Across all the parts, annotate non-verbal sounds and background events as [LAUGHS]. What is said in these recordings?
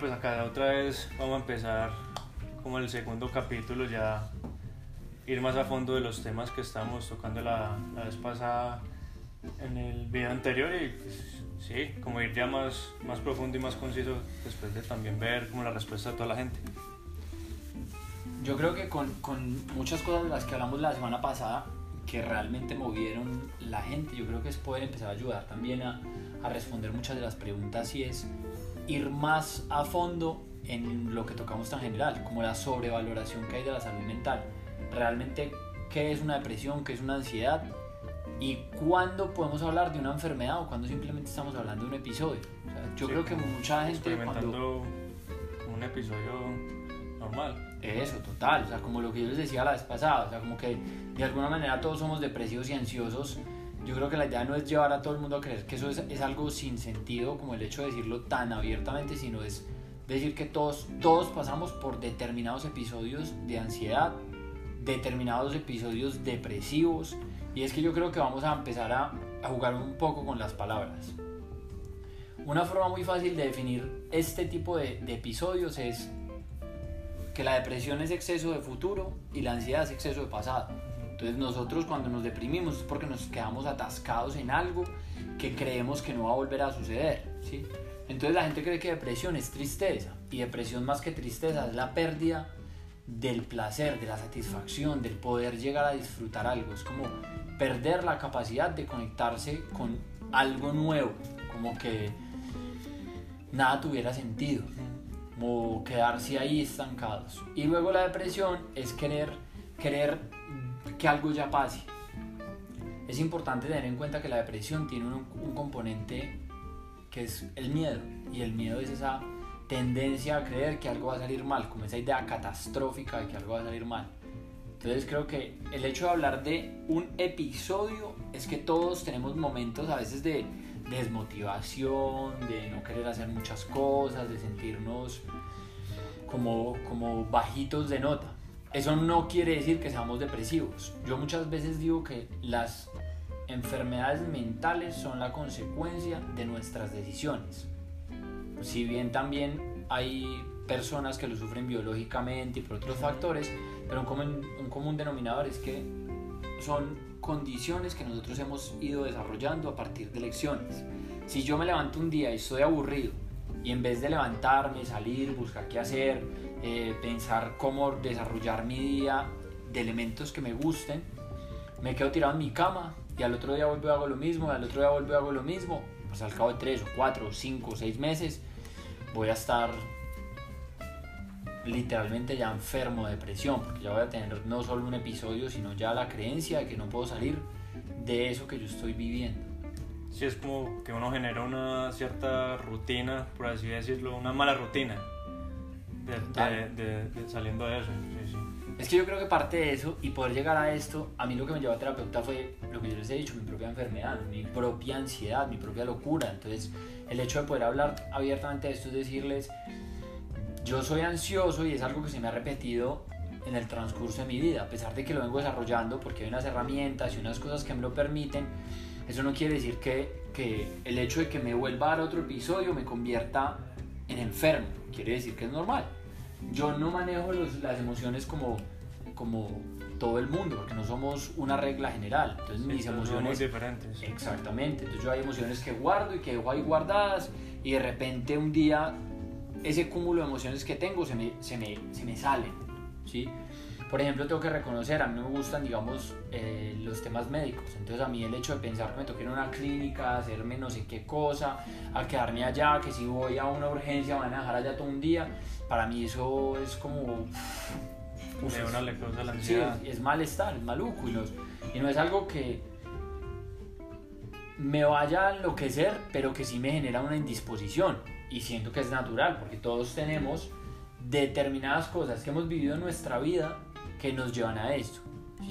Pues acá otra vez vamos a empezar como el segundo capítulo, ya ir más a fondo de los temas que estábamos tocando la, la vez pasada en el video anterior y pues, sí, como ir ya más, más profundo y más conciso después de también ver como la respuesta de toda la gente. Yo creo que con, con muchas cosas de las que hablamos la semana pasada, que realmente movieron la gente, yo creo que es poder empezar a ayudar también a, a responder muchas de las preguntas y es ir más a fondo en lo que tocamos tan general, como la sobrevaloración que hay de la salud mental. Realmente, ¿qué es una depresión? ¿Qué es una ansiedad? ¿Y cuándo podemos hablar de una enfermedad o cuándo simplemente estamos hablando de un episodio? O sea, yo Sí, creo que mucha gente Experimentando cuando... un episodio normal. Eso, total, o sea, como lo que yo les decía la vez pasada, o sea, como que de alguna manera todos somos depresivos y ansiosos. Yo creo que la idea no es llevar a todo el mundo a creer que eso es, algo sin sentido, como el hecho de decirlo tan abiertamente, sino es decir que todos, todos pasamos por determinados episodios de ansiedad, determinados episodios depresivos, y es que yo creo que vamos a empezar a, jugar un poco con las palabras. Una forma muy fácil de definir este tipo de episodios es que la depresión es exceso de futuro y la ansiedad es exceso de pasado. Entonces nosotros cuando nos deprimimos es porque nos quedamos atascados en algo que creemos que no va a volver a suceder. ¿sí? Entonces la gente cree que depresión es tristeza y depresión más que tristeza es la pérdida del placer, de la satisfacción, del poder llegar a disfrutar algo. Es como perder la capacidad de conectarse con algo nuevo, como que nada tuviera sentido como quedarse ahí estancados. Y luego la depresión es querer, querer que algo ya pase. Es importante tener en cuenta que la depresión tiene un, componente que es el miedo. Y el miedo es esa tendencia a creer que algo va a salir mal, como esa idea catastrófica de que algo va a salir mal. Entonces creo que el hecho de hablar de un episodio es que todos tenemos momentos a veces de desmotivación, de no querer hacer muchas cosas, de sentirnos como, como bajitos de nota. Eso no quiere decir que seamos depresivos. Yo muchas veces digo que las enfermedades mentales son la consecuencia de nuestras decisiones. Si bien también hay personas que lo sufren biológicamente y por otros factores, pero un común, un común denominador es que son condiciones que nosotros hemos ido desarrollando a partir de lecciones. Si yo me levanto un día y estoy aburrido y en vez de levantarme, salir, buscar qué hacer, eh, pensar cómo desarrollar mi día de elementos que me gusten, me quedo tirado en mi cama y al otro día vuelvo y hago lo mismo, y al otro día vuelvo y hago lo mismo, pues al cabo de 3 o 4 o 5 o 6 meses voy a estar literalmente ya enfermo de depresión, porque ya voy a tener no solo un episodio, sino ya la creencia de que no puedo salir de eso que yo estoy viviendo. Sí, es como que uno genera una cierta rutina, por así decirlo, una mala rutina de, de, de- de- saliendo de eso. Sí, sí. Es que yo creo que parte de eso y poder llegar a esto, a mí lo que me llevó a terapeuta fue lo que yo les he dicho, mi propia enfermedad, mi propia ansiedad, mi propia locura. Entonces, el hecho de poder hablar abiertamente de esto es decirles, yo soy ansioso y es algo que se me ha repetido en el transcurso de mi vida, a pesar de que lo vengo desarrollando porque hay unas herramientas y unas cosas que me lo permiten, eso no quiere decir que, que el hecho de que me vuelva a dar otro episodio me convierta en enfermo, quiere decir que es normal. Yo no manejo los- las emociones como, como todo el mundo, porque no somos una regla general. Entonces mis Sí, son muy emociones... diferentes. Exactamente, entonces yo hay emociones que guardo y que dejo ahí guardadas y de repente un día ese cúmulo de emociones que tengo se me, se me, se me salen, ¿sí? Por ejemplo, tengo que reconocer, a mí me gustan, digamos, eh, los temas médicos. Entonces, a mí el hecho de pensar que me toque ir a una clínica, hacerme no sé qué cosa, a quedarme allá, que si voy a una urgencia me van a dejar allá todo un día, para mí eso es como... uf, de es- una le causa la Sí, ansiedad. es, es malestar, es maluco y, los- y no es algo que me vaya a enloquecer, pero que sí me genera una indisposición y siento que es natural porque todos tenemos determinadas cosas que hemos vivido en nuestra vida que nos llevan a esto.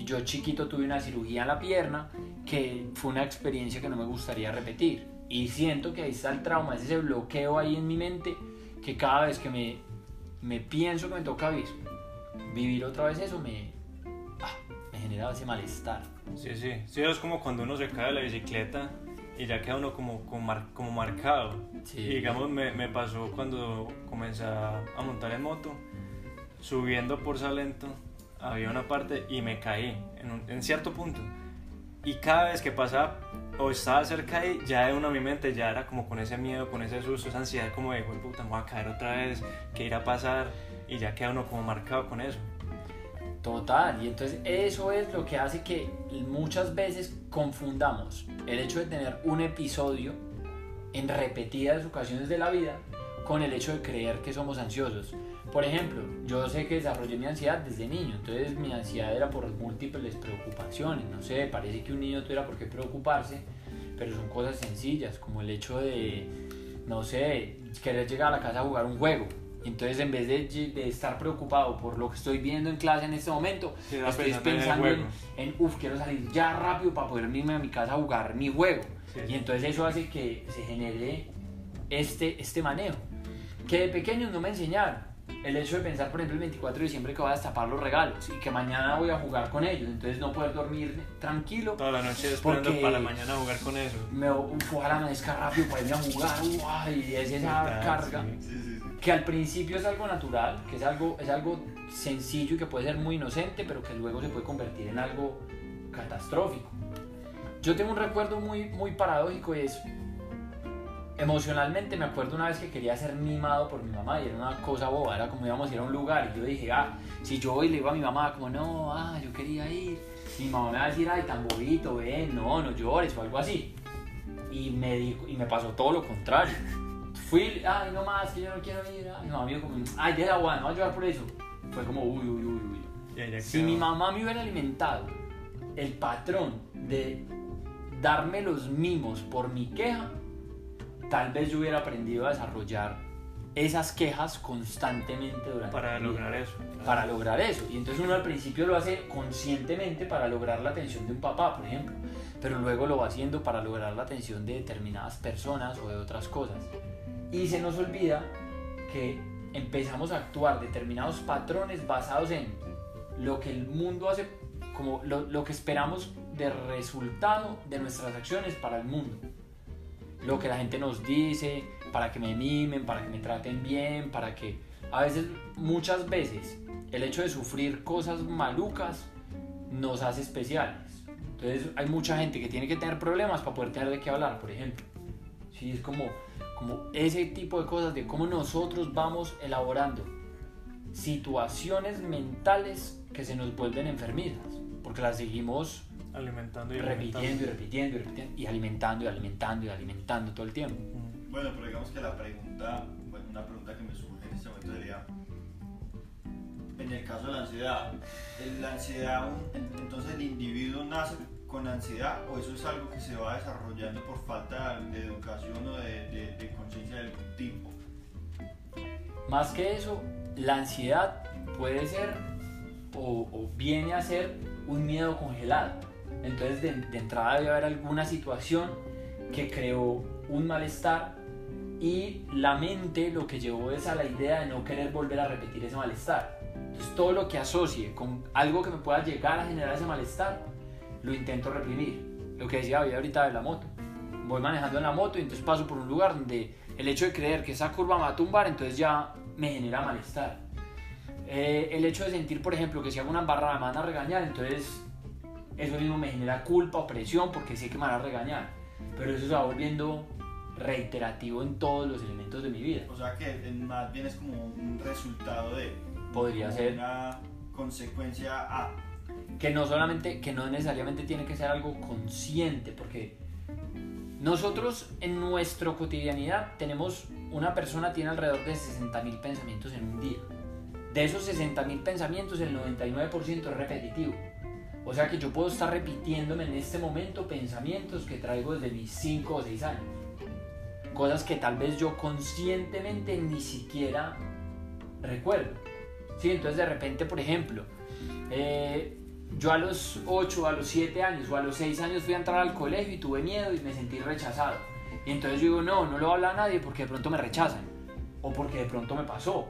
Yo chiquito tuve una cirugía en la pierna que fue una experiencia que no me gustaría repetir y siento que ahí está el trauma, es ese bloqueo ahí en mi mente que cada vez que me, me pienso que me toca vivir, vivir otra vez eso me, ah, me genera ese malestar. Sí, sí. Sí, es como cuando uno se cae de la bicicleta y ya queda uno como, como, mar- como marcado. Sí. Y digamos, me, me pasó cuando comencé a a montar en moto, subiendo por Salento, había una parte y me caí en, un- en cierto punto. Y cada vez que pasaba o estaba cerca ahí, ya de uno a mi mente ya era como con ese miedo, con ese susto, esa ansiedad como de, "Jue puta, me voy a caer otra vez, ¿qué irá a pasar? Y ya queda uno como marcado con eso. Total, y entonces eso es lo que hace que muchas veces confundamos el hecho de tener un episodio en repetidas ocasiones de la vida con el hecho de creer que somos ansiosos. Por ejemplo, yo sé que desarrollé mi ansiedad desde niño, entonces mi ansiedad era por múltiples preocupaciones, no sé, parece que un niño tuviera por qué preocuparse, pero son cosas sencillas, como el hecho de, no sé, querer llegar a la casa a jugar un juego. Entonces, en vez de, de estar preocupado por lo que estoy viendo en clase en este momento, Sí, estoy pensando en en, uff, quiero salir ya rápido para poder irme a mi casa a jugar mi juego. Sí. Y entonces eso hace que se genere este, este manejo. Que de pequeños no me enseñaron. El hecho de pensar, por ejemplo, el 24 de diciembre que voy a destapar los regalos y que mañana voy a jugar con ellos. Entonces no poder dormir tranquilo. Toda la noche esperando para mañana jugar con eso. Me, ojalá amanezca rápido para irme a jugar. uah, y es esa Total, carga. Sí, sí, sí. que al principio es algo natural, que es algo, es algo sencillo y que puede ser muy inocente, pero que luego se puede convertir en algo catastrófico. Yo tengo un recuerdo muy, muy paradójico y es, emocionalmente me acuerdo una vez que quería ser mimado por mi mamá y era una cosa boba, era como íbamos a ir a un lugar y yo dije, ah, si yo voy y le digo a mi mamá como, no, ah, yo quería ir, mi mamá me va a decir, ay, tan bobito, ven, no, no llores o algo así. Y me, dijo, y me pasó todo lo contrario. Fui, ay, no más, que yo no quiero ir. Ay, mi mamá me dijo como, ay, deja agua, no voy a llorar por eso. Fue como, uy, uy, uy, uy. Ya Si mi mamá me hubiera alimentado el patrón de darme los mimos por mi queja, tal vez yo hubiera aprendido a desarrollar esas quejas constantemente durante Para lograr eso. para lograr eso. Y entonces uno al principio lo hace conscientemente para lograr la atención de un papá, por ejemplo, pero luego lo va haciendo para lograr la atención de determinadas personas o de otras cosas. Y se nos olvida que empezamos a actuar determinados patrones basados en lo que el mundo hace, como lo, lo que esperamos de resultado de nuestras acciones para el mundo. Lo que la gente nos dice, para que me mimen, para que me traten bien, para que a veces, muchas veces, el hecho de sufrir cosas malucas nos hace especiales. Entonces hay mucha gente que tiene que tener problemas para poder tener de qué hablar, por ejemplo. Sí, es como, como ese tipo de cosas de cómo nosotros vamos elaborando situaciones mentales que se nos vuelven enfermizas, porque las seguimos Alimentando y repitiendo y repitiendo y repitiendo y alimentando y alimentando y alimentando todo el tiempo. Bueno, pero digamos que la pregunta, bueno, una pregunta que me surge en este momento sería, en el caso de la ansiedad, ¿el- ¿la ansiedad, entonces el individuo nace con ansiedad o eso es algo que se va desarrollando por falta de educación o de, de- de conciencia de algún tipo? Más que eso, la ansiedad puede ser o, o viene a ser un miedo congelado. Entonces de, de entrada debe haber alguna situación que creó un malestar y la mente lo que llevó es a la idea de no querer volver a repetir ese malestar. Entonces todo lo que asocie con algo que me pueda llegar a generar ese malestar, lo intento reprimir. Lo que decía ahorita de la moto. Voy manejando en la moto y entonces paso por un lugar donde el hecho de creer que esa curva me va a tumbar, entonces ya me genera malestar. Eh, el hecho de sentir, por ejemplo, que si hago una embarrada me van a regañar, entonces eso mismo me genera culpa o presión porque sé que me van a regañar. Pero eso se va volviendo reiterativo en todos los elementos de mi vida. O sea que más bien es como un resultado de... Podría ser. Una consecuencia a... que no solamente, que no necesariamente tiene que ser algo consciente, porque nosotros en nuestra cotidianidad tenemos, una persona tiene alrededor de 60.000 pensamientos en un día. De esos 60.000 pensamientos, el 99% es repetitivo. O sea que yo puedo estar repitiéndome en este momento pensamientos que traigo desde mis 5 o 6 años. Cosas que tal vez yo conscientemente ni siquiera recuerdo. Sí, entonces de repente, por ejemplo, eh, yo a los 8, a los 7 años o a los 6 años fui a entrar al colegio y tuve miedo y me sentí rechazado. Y entonces yo digo, no, no lo habla a nadie porque de pronto me rechazan o porque de pronto me pasó.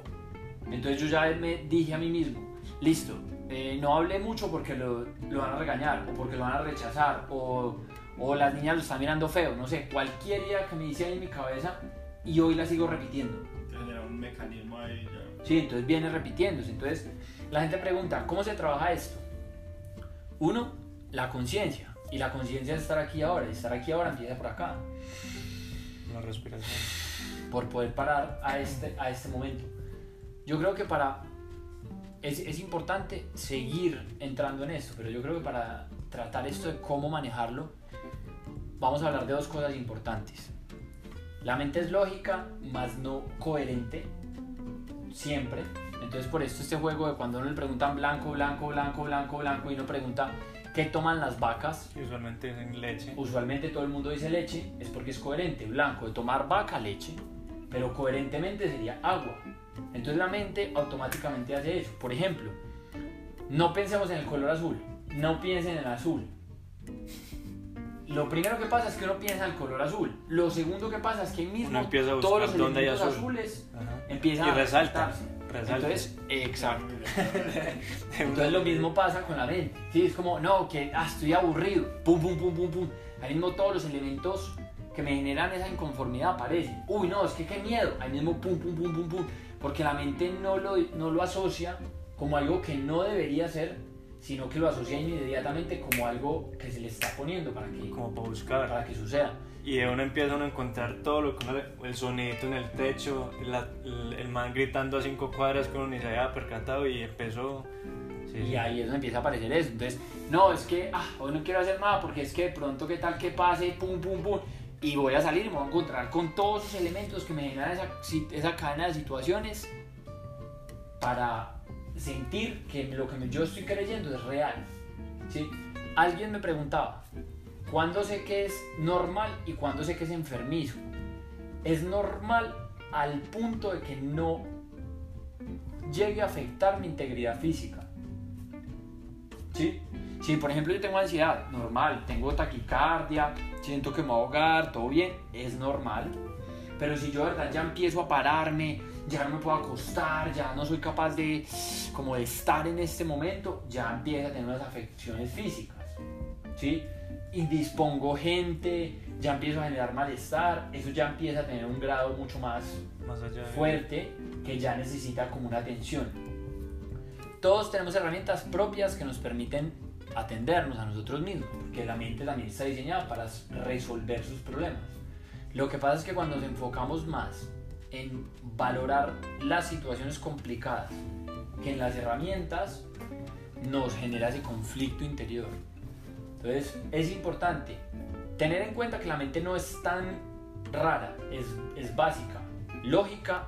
Entonces yo ya me dije a mí mismo, listo, eh, no hablé mucho porque lo, lo van a regañar o porque lo van a rechazar o, o las niñas lo están mirando feo, no sé, cualquier idea que me dice ahí en mi cabeza y hoy la sigo repitiendo. Te genera un mecanismo ahí ya. Sí, entonces viene repitiéndose. Entonces la gente pregunta, ¿cómo se trabaja esto? Uno, la conciencia. Y la conciencia es estar aquí ahora. Y estar aquí ahora empieza por acá. La respiración. Por poder parar a este, a este momento. Yo creo que para... Es, es importante seguir entrando en esto. Pero yo creo que para tratar esto de cómo manejarlo, vamos a hablar de dos cosas importantes. La mente es lógica, más no coherente, siempre. Entonces por esto este juego de cuando uno le preguntan blanco, blanco, blanco, blanco, blanco y uno pregunta qué toman las vacas, usualmente en leche. usualmente todo el mundo dice leche, es porque es coherente, blanco, de tomar vaca, leche, pero coherentemente sería agua. Entonces la mente automáticamente hace eso. Por ejemplo, no pensemos en el color azul, no piensen en el azul. Lo primero que pasa es que uno piensa en el color azul. Lo segundo que pasa es que ahí mismo a todos los buscar dónde hay elementos azul. azules Ajá. empiezan Y a. Resalta. Entonces, exacto. [LAUGHS] Entonces lo mismo pasa con la mente. Sí, es como, no, que ah, estoy aburrido. Pum, pum, pum, pum, pum. Ahí mismo todos los elementos que me generan esa inconformidad aparecen. Uy, no, es que qué miedo. Ahí mismo pum, pum, pum, pum, pum. Porque la mente no lo, no lo asocia como algo que no debería ser, sino que lo asocia inmediatamente como algo que se le está poniendo para que, Como para buscar. para que suceda. Y de uno empieza uno a encontrar todo lo que uno el sonidito en el techo, la- el, el man gritando a cinco cuadras que uno ni se había percatado y empezó. sí, Y ahí es donde empieza a aparecer eso. Entonces, no, es que ah, hoy no quiero hacer nada porque es que de pronto, ¿qué tal que pase? Pum, pum, pum. Y voy a salir y me voy a encontrar con todos esos elementos que me generan esa, esa cadena de situaciones para sentir que lo que yo estoy creyendo es real. ¿sí? Alguien me preguntaba, ¿cuándo sé que es normal y cuándo sé que es enfermizo? Es normal al punto de que no llegue a afectar mi integridad física. ¿Sí? Si por ejemplo yo tengo ansiedad, normal, tengo taquicardia, siento que me voy a ahogar, todo bien, es normal. Pero si yo de verdad ya empiezo a pararme, ya no me puedo acostar, ya no soy capaz de como de estar en este momento, ya empieza a tener unas afecciones físicas. ¿Sí? Y dispongo gente, ya empiezo a generar malestar, eso ya empieza a tener un grado mucho más Más allá de. fuerte que ya necesita como una atención. Todos tenemos herramientas propias que nos permiten atendernos a nosotros mismos, porque la mente también está diseñada para resolver sus problemas. Lo que pasa es que cuando nos enfocamos más en valorar las situaciones complicadas que en las herramientas, nos genera ese conflicto interior. Entonces es importante tener en cuenta que la mente no es tan rara, es, es básica, lógica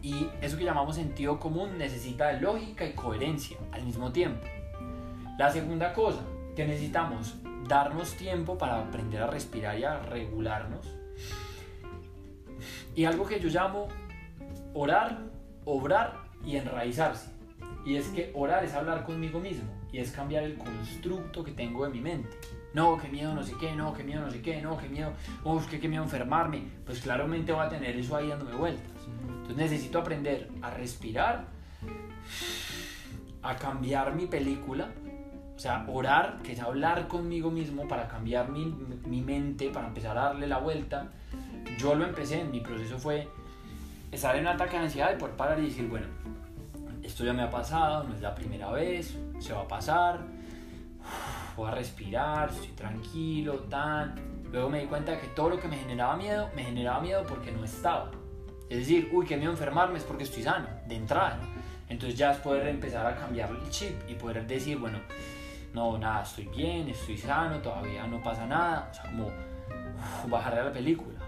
y eso que llamamos sentido común necesita lógica y coherencia al mismo tiempo. La segunda cosa, que necesitamos darnos tiempo para aprender a respirar y a regularnos. Y algo que yo llamo orar, obrar y enraizarse. Y es que orar es hablar conmigo mismo y es cambiar el constructo que tengo de mi mente. No, qué miedo, no sé qué, no, qué miedo, no sé qué, no, qué miedo, oh, que qué miedo enfermarme. Pues claramente voy a tener eso ahí dándome vueltas. Entonces necesito aprender a respirar, a cambiar mi película, o sea, orar, que es hablar conmigo mismo para cambiar mi, mi mente, para empezar a darle la vuelta. Yo lo empecé, mi proceso fue estar en un ataque de ansiedad y poder parar y decir, bueno, esto ya me ha pasado, no es la primera vez, se va a pasar, voy a respirar, estoy tranquilo, tan. Luego me di cuenta de que todo lo que me generaba miedo, me generaba miedo porque no estaba. Es decir, uy, que miedo enfermarme es porque estoy sano, de entrada. Entonces ya es poder empezar a cambiar el chip y poder decir, bueno, no, nada, estoy bien, estoy sano, todavía no pasa nada. O sea, como uf, bajarle a la película.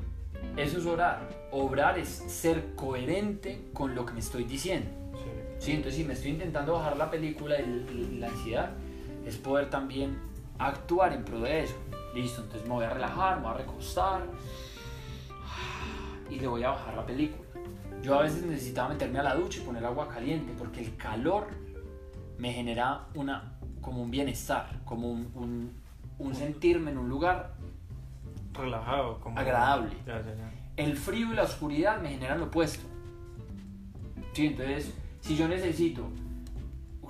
Eso es orar. Obrar es ser coherente con lo que me estoy diciendo. Sí. Sí, entonces si me estoy intentando bajar la película y la ansiedad, es poder también actuar en pro de eso. Listo, entonces me voy a relajar, me voy a recostar y le voy a bajar la película. Yo a veces necesitaba meterme a la ducha y poner agua caliente porque el calor me genera una, como un bienestar, como un, un, un sentirme en un lugar. Relajado. Como... Agradable. Ya, ya, ya. El frío y la oscuridad me generan lo opuesto. Sí, entonces, si yo necesito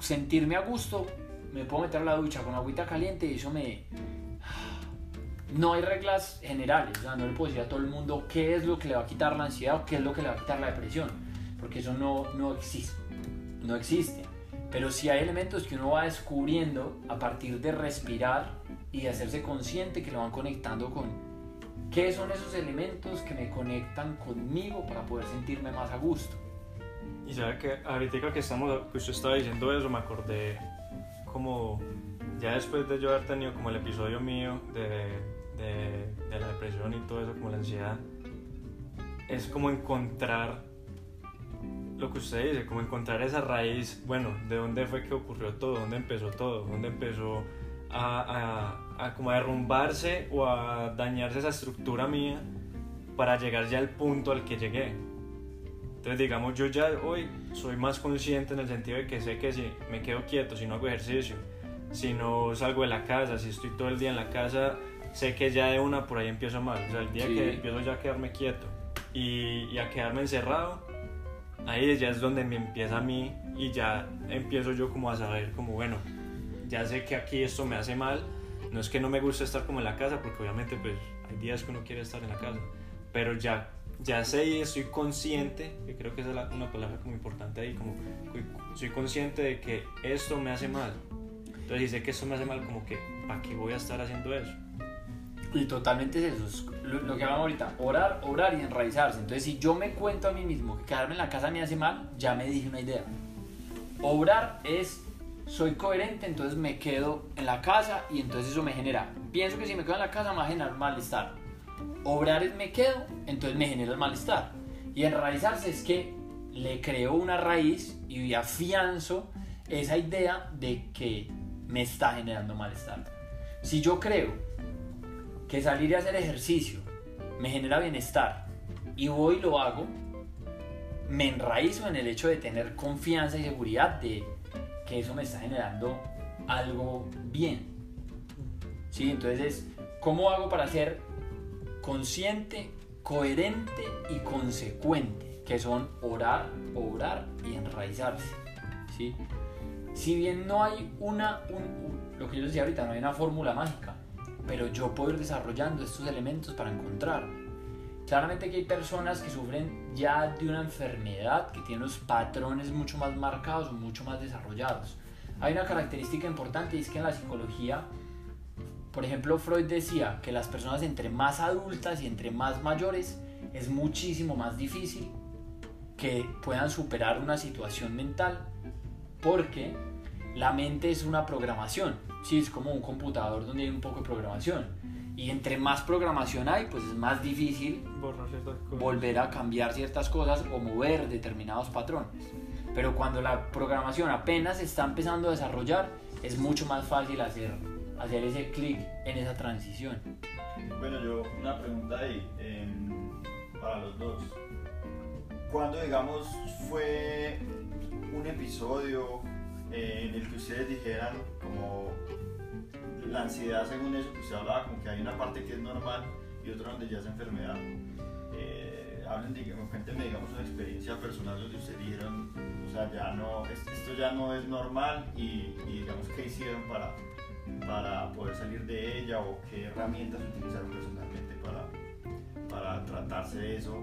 sentirme a gusto, me puedo meter a la ducha con agüita caliente y eso me, no hay reglas generales, o sea, no le puedo decir a todo el mundo qué es lo que le va a quitar la ansiedad o qué es lo que le va a quitar la depresión, porque eso no, no existe, no existe. Pero sí hay elementos que uno va descubriendo a partir de respirar y de hacerse consciente que lo van conectando con qué son esos elementos que me conectan conmigo para poder sentirme más a gusto. Y sabe que ahorita que estamos, que usted estaba diciendo eso, me acordé como ya después de yo haber tenido como el episodio mío de, de, de la depresión y todo eso, como la ansiedad, es como encontrar lo que usted dice, como encontrar esa raíz, bueno, de dónde fue que ocurrió todo, dónde empezó todo, dónde empezó a, a, a como a derrumbarse o a dañarse esa estructura mía para llegar ya al punto al que llegué. Entonces, digamos, yo ya hoy soy más consciente en el sentido de que sé que si me quedo quieto, si no hago ejercicio, si no salgo de la casa, si estoy todo el día en la casa, sé que ya de una por ahí empiezo mal. O sea, el día Sí. que empiezo ya a quedarme quieto y, y a quedarme encerrado, ahí ya es donde me empieza a mí y ya empiezo yo como a saber como, bueno, ya sé que aquí esto me hace mal. No es que no me guste estar como en la casa, porque obviamente pues hay días que uno quiere estar en la casa, pero ya, ya sé y estoy consciente, que creo que esa es una palabra como importante ahí, como soy consciente de que esto me hace mal. Entonces si sé que esto me hace mal, como que, ¿para qué voy a estar haciendo eso? Y totalmente es eso, es lo, lo que hablamos ahorita, orar, orar y enraizarse. Entonces, si yo me cuento a mí mismo que quedarme en la casa me hace mal, ya me dije una idea. Obrar es, soy coherente, entonces me quedo en la casa y entonces eso me genera. Pienso que si me quedo en la casa me va a generar malestar. Obrar es me quedo, entonces me genera el malestar. Y enraizarse es que le creo una raíz y afianzo esa idea de que me está generando malestar. Si yo creo que salir a hacer ejercicio me genera bienestar y voy y lo hago, me enraizo en el hecho de tener confianza y seguridad de que eso me está generando algo bien. ¿Sí? Entonces, es, ¿cómo hago para ser consciente, coherente y consecuente? Que son orar, obrar y enraizarse. ¿Sí? Si bien no hay una, un- un- lo que yo decía ahorita, no hay una fórmula mágica, pero yo puedo ir desarrollando estos elementos para encontrar. Claramente que hay personas que sufren ya de una enfermedad que tiene unos patrones mucho más marcados o mucho más desarrollados. Hay una característica importante y es que en la psicología, por ejemplo, Freud decía que las personas entre más adultas y entre más mayores es muchísimo más difícil que puedan superar una situación mental porque la mente es una programación, sí, es como un computador donde hay un poco de programación. Y entre más programación hay, pues es más difícil volver a cambiar ciertas cosas o mover determinados patrones. Pero cuando la programación apenas está empezando a desarrollar, es mucho más fácil hacer, hacer ese clic en esa transición. Bueno, yo una pregunta ahí em, para los dos. ¿Cuándo, digamos, fue un episodio eh, en el que ustedes dijeran como la ansiedad según eso que usted hablaba, como que hay una parte que es normal y otra donde ya es enfermedad? Eh, hablen, digamos, cuéntenme, digamos, una experiencia personal donde ustedes dijeron, o sea, ya no, es- esto ya no es normal y, y digamos, ¿qué hicieron para, para poder salir de ella o qué herramientas utilizaron personalmente para, para tratarse de eso,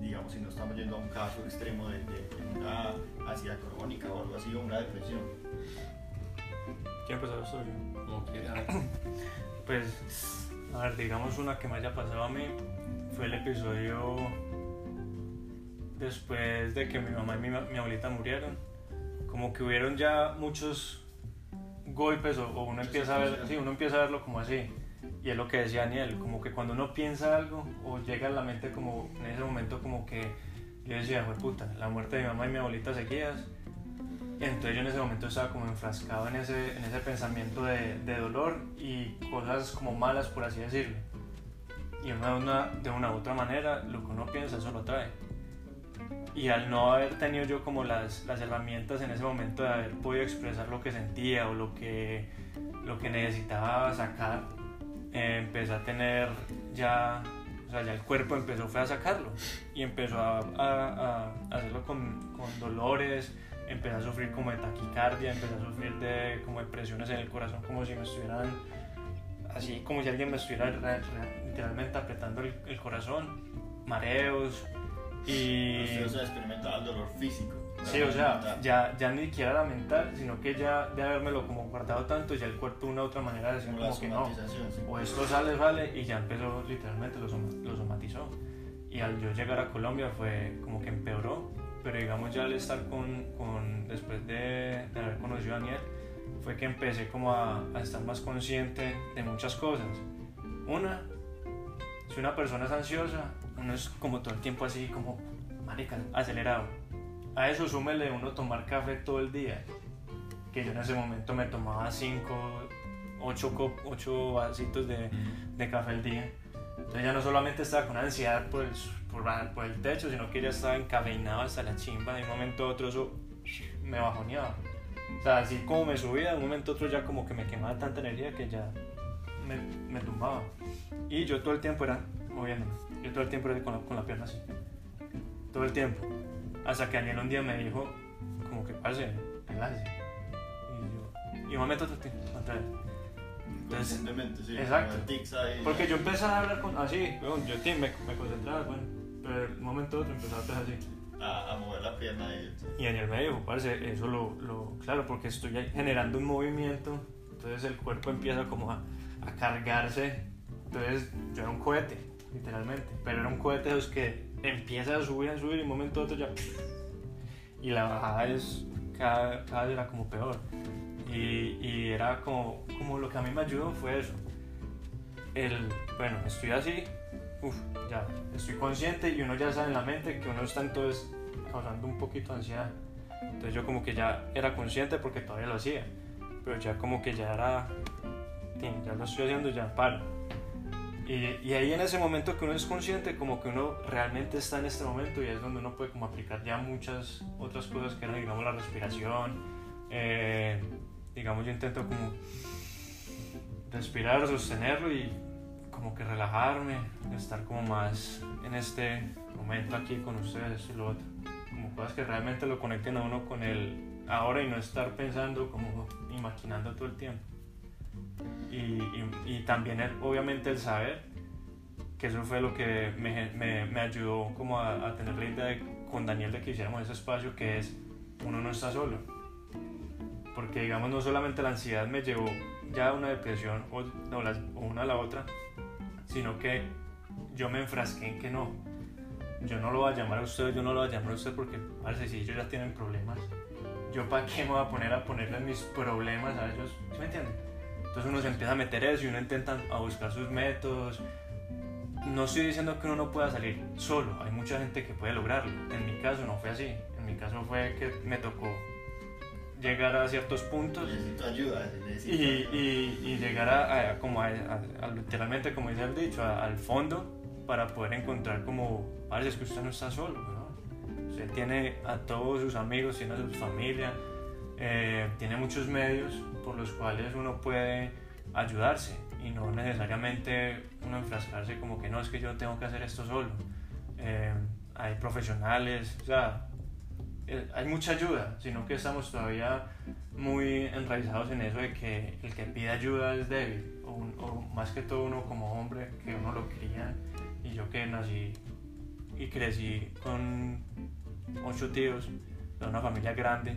digamos, si no estamos yendo a un caso extremo de, de una ansiedad crónica o algo así, o una depresión. ¿Quién empezó esto? Yo. Ah, [CLEARS THROAT] Pues, a ver, digamos una que me haya pasado a mí fue el episodio después de que mi mamá y mi, mi abuelita murieron. Como que hubieron ya muchos golpes o, o uno empieza a ver, sí, uno empieza a verlo como así. Y es lo que decía Daniel, como que cuando uno piensa algo o llega a la mente como en ese momento como que yo decía, fue puta, la muerte de mi mamá y mi abuelita seguidas. Entonces yo en ese momento estaba como enfrascado en ese, en ese pensamiento de, de dolor y cosas como malas, por así decirlo. Y de una, de una u otra manera, lo que uno piensa, eso lo trae. Y al no haber tenido yo como las, las herramientas en ese momento de haber podido expresar lo que sentía o lo que, lo que necesitaba sacar, empecé a tener ya, o sea, ya el cuerpo empezó fue a sacarlo y empezó a, a- a hacerlo con, con dolores, empecé a sufrir como de taquicardia, empecé a sufrir de como de presiones en el corazón, como si me estuvieran así como si alguien me estuviera literalmente apretando el, corazón, mareos y... O sea, experimentaba el dolor físico. Sí, o sea, ya, ya ni siquiera era mental, sino que ya de habérmelo como guardado tanto, ya el cuerpo de una u otra manera decía Como la como que no. O esto sale, sale, y ya empezó, literalmente lo, lo somatizó. Y al yo llegar a Colombia fue como que empeoró, pero digamos ya al estar con, con después de, de haber conocido a Daniel, fue que empecé como a, a estar más consciente de muchas cosas. Una, si una persona es ansiosa, uno es como todo el tiempo así, como, marica, acelerado. A eso súmele uno tomar café todo el día, que yo en ese momento me tomaba 5, 8, vasitos de, de café al día. Entonces ya no solamente estaba con ansiedad por el, por, por el techo, sino que ya estaba encafeinado hasta la chimba. De un momento a otro eso me bajoneaba. O sea, así como me subía, de un momento a otro ya como que me quemaba tanta energía que ya me, me tumbaba. Y yo todo el tiempo era moviéndome. Yo todo el tiempo era con la, con la pierna así. Todo el tiempo. Hasta que Daniel un día me dijo, como que pase, relájese. Y yo, y a otro, otra vez. Entonces, sí. exacto. porque yo empecé a hablar con, así, yo tío, me, me concentraba, bueno, pero de un momento a otro empezaba a hacer así. A, a mover la pierna sí. Y en el medio, parce, eso lo, lo, claro, porque estoy generando un movimiento, entonces el cuerpo empieza como a, a cargarse, entonces yo era un cohete, literalmente, pero era un cohete de los que empieza a subir, a subir y un momento a otro ya, y la bajada es, cada, cada vez era como peor, y, y era como, como lo que a mí me ayudó fue eso, el, bueno, estoy así, uf, ya, estoy consciente y uno ya sabe en la mente que uno está entonces causando un poquito de ansiedad. Entonces yo como que ya era consciente porque todavía lo hacía, pero ya como que ya era, ya lo estoy haciendo, ya paro. Y, y ahí en ese momento que uno es consciente, como que uno realmente está en este momento y es donde uno puede como aplicar ya muchas otras cosas que eran, digamos, la respiración. eh, digamos, yo intento como respirar, sostenerlo y como que relajarme, estar como más en este momento aquí con ustedes, esto y lo otro. Como cosas que realmente lo conecten a uno con el ahora y no estar pensando como y maquinando todo el tiempo. Y, y, también el- obviamente el saber que eso fue lo que me, me, me ayudó como a, a tener la idea de- con Daniel de que hiciéramos ese espacio que es uno no está solo porque digamos no solamente la ansiedad me llevó ya a una depresión o, no, las- o una a la otra, sino que yo me enfrasqué en que no, yo no lo voy a llamar a usted, yo no lo voy a llamar a usted porque parece si ellos ya tienen problemas, yo para qué me voy a poner a ponerles mis problemas a ellos, ¿sí me entienden? Entonces uno se empieza a meter eso y uno intenta a buscar sus métodos. No estoy diciendo que uno no pueda salir solo, hay mucha gente que puede lograrlo. En mi caso no fue así, en mi caso fue que me tocó llegar a ciertos puntos Necesito ayuda. y, necesito ayuda. y, y llegar a, a- como a, a- literalmente como dice el dicho al fondo para poder encontrar como parece es que usted no está solo ¿no? usted tiene a todos sus amigos tiene a su familia eh, tiene muchos medios por los cuales uno puede ayudarse y no necesariamente uno enfrascarse como que no es que yo tengo que hacer esto solo. Eh, hay profesionales o sea eh, hay mucha ayuda, sino que estamos todavía muy enraizados en eso de que el que pide ayuda es débil, o, o más que todo uno como hombre, que uno lo cría, y yo que nací y crecí con ocho tíos, de una familia grande,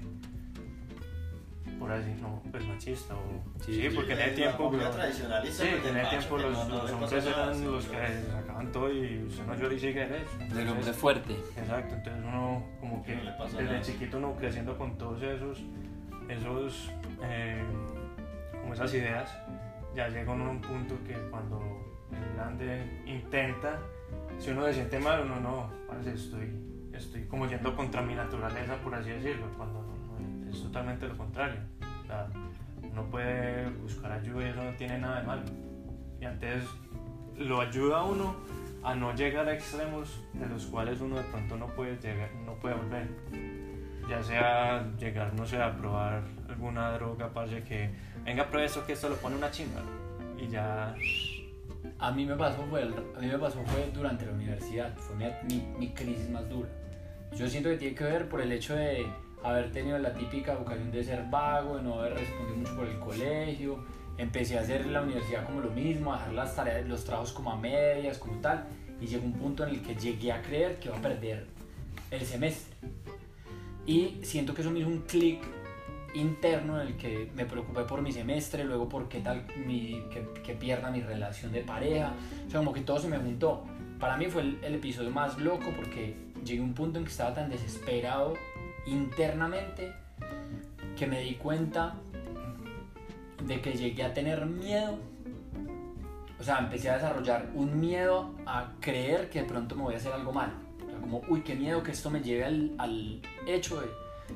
por así, no, pues machista, o sí, Sí, porque en el tiempo, tradicionalista, Sí, en el tiempo los, no- no los le hombres eran los que sacaban todo y usted no llora y sigue derecho. Del hombre fuerte. Exacto, entonces uno como que desde nada. chiquito uno creciendo con todos esos, esos, eh, como esas ideas, ya llega uno a un punto que cuando el grande intenta, si uno se siente mal, uno no, parece estoy, estoy como yendo contra mi naturaleza, por así decirlo, cuando no, es totalmente lo contrario. O sea, uno puede buscar ayuda y eso no tiene nada de malo. Y antes lo ayuda a uno a no llegar a extremos de los cuales uno de pronto no puede llegar, no puede volver. Ya sea llegar, no sé, a probar alguna droga, parce, que venga, pruebe esto, que esto lo pone una chimba. Y ya, A mí me pasó fue, el- a mí me pasó fue durante la universidad, fue mi, mi, mi crisis más dura. Yo siento que tiene que ver por el hecho de haber tenido la típica vocación de ser vago, de no haber respondido mucho por el colegio, empecé a hacer la universidad como lo mismo, a dejar las tareas, los trabajos como a medias, como tal, y llegó un punto en el que llegué a creer que iba a perder el semestre. Y siento que eso me hizo un clic interno en el que me preocupé por mi semestre, luego por qué tal mi, que, que pierda mi relación de pareja, o sea, como que todo se me juntó. Para mí fue el, el episodio más loco porque llegué a un punto en que estaba tan desesperado internamente que me di cuenta de que llegué a tener miedo. O sea, empecé a desarrollar un miedo a creer que de pronto me voy a hacer algo mal. O sea, como, uy, qué miedo que esto me lleve al, al hecho de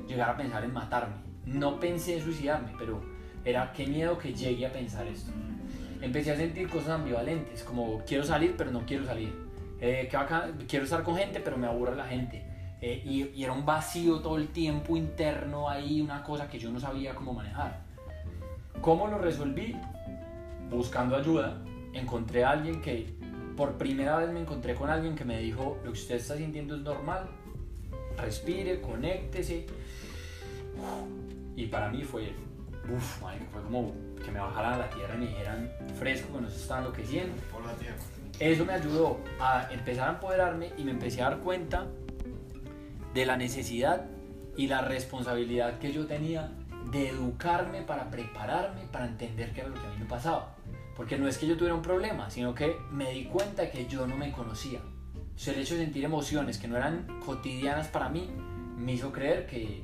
llegar a pensar en matarme. No pensé en suicidarme, pero era qué miedo que llegue a pensar esto. Empecé a sentir cosas ambivalentes, como quiero salir, pero no quiero salir. Eh, quiero estar con gente, pero me aburre la gente. Eh, y, y era un vacío todo el tiempo interno ahí, una cosa que yo no sabía cómo manejar. ¿Cómo lo resolví? Buscando ayuda. Encontré a alguien que, por primera vez me encontré con alguien que me dijo, lo que usted está sintiendo es normal, respire, conéctese. Y para mí fue, uff, fue como que me bajaran a la tierra y me dijeran, fresco, que no se está enloqueciendo. Por la tierra. Eso me ayudó a empezar a empoderarme y me empecé a dar cuenta de la necesidad y la responsabilidad que yo tenía de educarme para prepararme para entender qué era lo que a mí me pasaba. Porque no es que yo tuviera un problema, sino que me di cuenta que yo no me conocía. O sea, el hecho de sentir emociones que no eran cotidianas para mí me hizo creer que,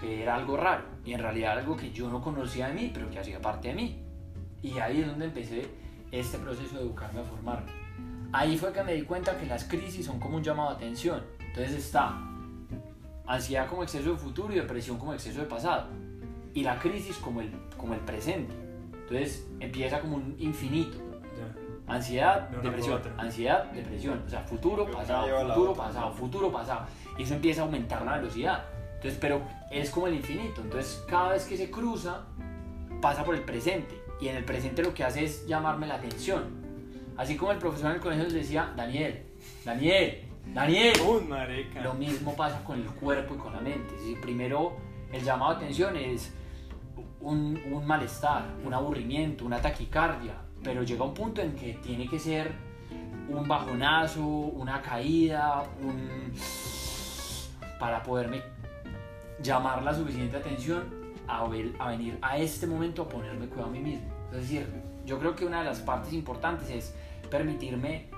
que era algo raro y en realidad algo que yo no conocía de mí, pero que hacía parte de mí. Y ahí es donde empecé este proceso de educarme a formarme. Ahí fue que me di cuenta que las crisis son como un llamado de atención. Entonces está ansiedad como exceso de futuro y depresión como exceso de pasado. Y la crisis como el, como el presente. Entonces empieza como un infinito. Ya. Ansiedad, De depresión, ansiedad, depresión. O sea, futuro, pasado, futuro, otra. pasado, futuro, pasado. Y eso empieza a aumentar la velocidad. Entonces, pero es como el infinito. Entonces, cada vez que se cruza, pasa por el presente. Y en el presente lo que hace es llamarme la atención. Así como el profesor en el colegio les decía, Daniel, Daniel, Daniel. Lo mismo pasa con el cuerpo y con la mente. Decir, primero el llamado de atención es un, un malestar, un aburrimiento, una taquicardia, pero llega un punto en que tiene que ser un bajonazo, una caída, un... para poderme llamar la suficiente atención a, ver- a venir a este momento a ponerme cuidado a mí mismo. Es decir, yo creo que una de las partes importantes es permitirme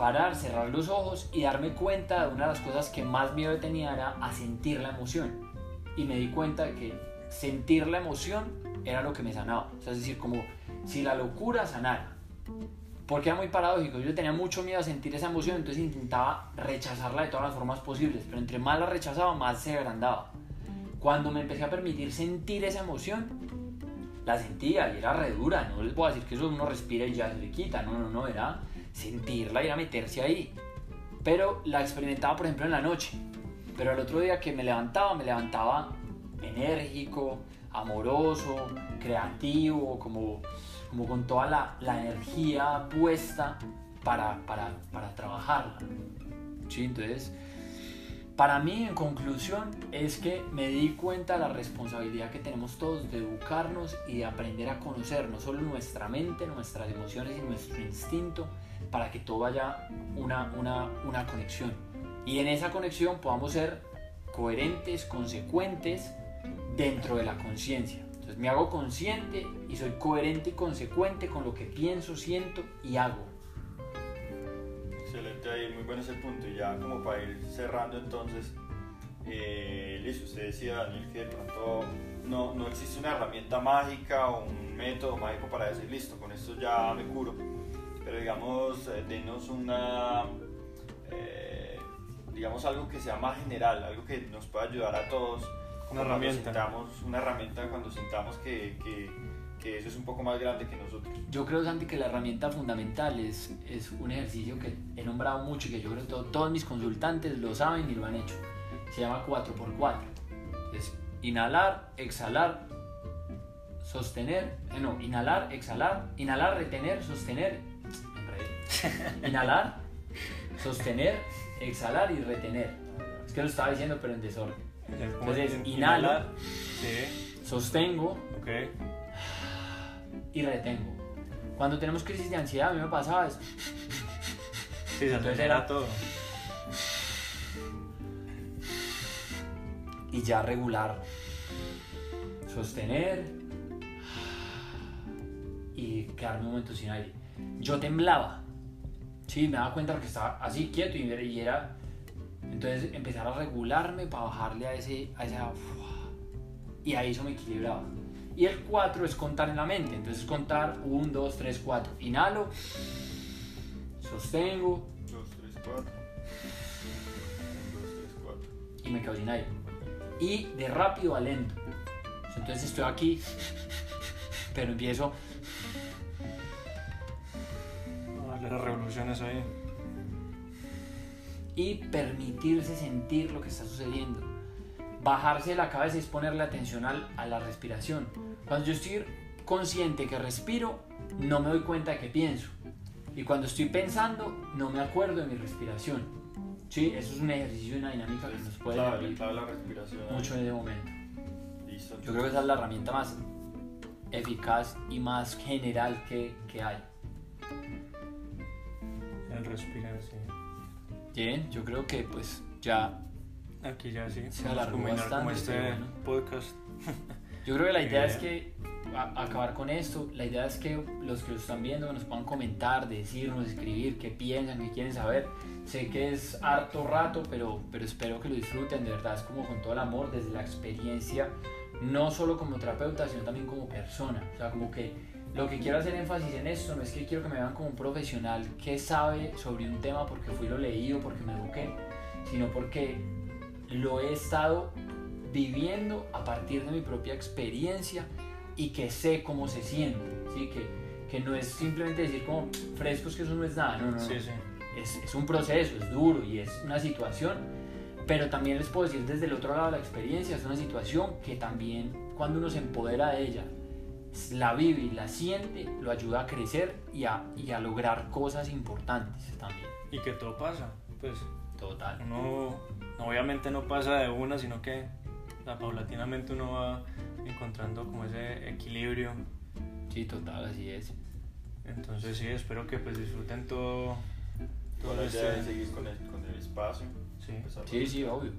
parar, cerrar los ojos y darme cuenta de una de las cosas que más miedo tenía era a sentir la emoción. Y me di cuenta de que sentir la emoción era lo que me sanaba. O sea, es decir, como si la locura sanara. Porque era muy paradójico, yo tenía mucho miedo a sentir esa emoción, entonces intentaba rechazarla de todas las formas posibles, pero entre más la rechazaba, más se agrandaba. Cuando me empecé a permitir sentir esa emoción, la sentía y era re dura, no les a decir que eso uno respira y ya se le quita, no, no, no, era sentirla y era meterse ahí. Pero la experimentaba, por ejemplo, en la noche. Pero el otro día que me levantaba, me levantaba enérgico, amoroso, creativo, como, como con toda la, la energía puesta para, para, para trabajarla. ¿Sí? Entonces, para mí, en conclusión, es que me di cuenta de la responsabilidad que tenemos todos de educarnos y de aprender a conocer no solo nuestra mente, nuestras emociones y nuestro instinto, para que todo haya una, una, una conexión. Y en esa conexión podamos ser coherentes, consecuentes dentro de la conciencia. Entonces me hago consciente y soy coherente y consecuente con lo que pienso, siento y hago. Excelente, ahí muy bueno ese punto. Y ya como para ir cerrando entonces, eh, listo, usted decía Daniel que de pronto no, no existe una herramienta mágica o un método mágico para decir, listo, con esto ya me curo. Digamos, eh, denos una, eh, digamos algo que sea más general, algo que nos pueda ayudar a todos. como Una cuando herramienta. sintamos- una herramienta cuando sintamos que, que, que eso es un poco más grande que nosotros. Yo creo, Santi, que la herramienta fundamental es, es un ejercicio que he nombrado mucho y que yo creo que to- todos mis consultantes lo saben y lo han hecho. Se llama 4x4. Es inhalar, exhalar, sostener, eh, no, inhalar, exhalar, inhalar, retener, sostener. [LAUGHS] inhalar, sostener, exhalar y retener. Es que lo estaba diciendo pero en desorden. Ya, ¿cómo Entonces, es? inhalo. Sí, Sostengo, y retengo. Cuando tenemos crisis de ansiedad, a mí me pasaba eso. Sí, se Entonces era- todo. y ya regular. Sostener y quedarme un momento sin aire. Yo temblaba. Sí, me daba cuenta porque estaba así quieto y era- y era... Entonces empezar a regularme para bajarle a ese... A esa, y ahí eso me equilibraba. Y el 4 es contar en la mente. Entonces contar 1, 2, 3, 4. Inhalo. Sostengo. 2, 3, 4. 1, 2, 3, 4. y me quedo sin aire. Y de rápido a lento. Entonces estoy aquí, pero empiezo las revoluciones ahí. y permitirse sentir lo que está sucediendo. Bajarse de la cabeza es ponerle atención a la respiración. Cuando yo estoy consciente que respiro, no me doy cuenta de que pienso. Y cuando estoy pensando, no me acuerdo de mi respiración. Sí, eso es un ejercicio y una dinámica que nos puede la respiración. ahí. mucho en ese momento. Listo. Yo creo que esa es la herramienta más eficaz y más general que, que hay. El respirar, sí. Bien, yo creo que pues ya... Aquí ya sí. Se alargó como bastante, este bueno. podcast. Yo creo que la idea Bien. es que a- acabar con esto, la idea es que los que lo están viendo nos puedan comentar, decirnos, escribir, qué piensan, qué quieren saber. Sé que es harto rato, pero, pero espero que lo disfruten, de verdad, es como con todo el amor, desde la experiencia, no solo como terapeuta, sino también como persona. O sea, como que lo que quiero hacer énfasis en esto no es que quiero que me vean como un profesional que sabe sobre un tema porque fui lo leído, porque me eduqué, sino porque lo he estado viviendo a partir de mi propia experiencia y que sé cómo se siente, ¿sí? que, que no es simplemente decir como frescos que eso no es nada, no, no, no. Sí, sí. Es, es un proceso, es duro y es una situación, pero también les puedo decir desde el otro lado de la experiencia, es una situación que también cuando uno se empodera de ella, la vive y la siente, lo ayuda a crecer y a, y a lograr cosas importantes también. Y que todo pasa. Pues Total. uno obviamente no pasa de una, sino que o sea, paulatinamente uno va encontrando como ese equilibrio. Sí, total, así es. Entonces sí, espero que pues disfruten todo, todo Toda la idea este... es seguir con el, con el espacio. Sí. Sí, sí, obvio.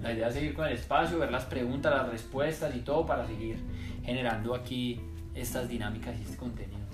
La idea es seguir con el espacio, ver las preguntas, las respuestas y todo para seguir generando aquí estas dinámicas y este contenido.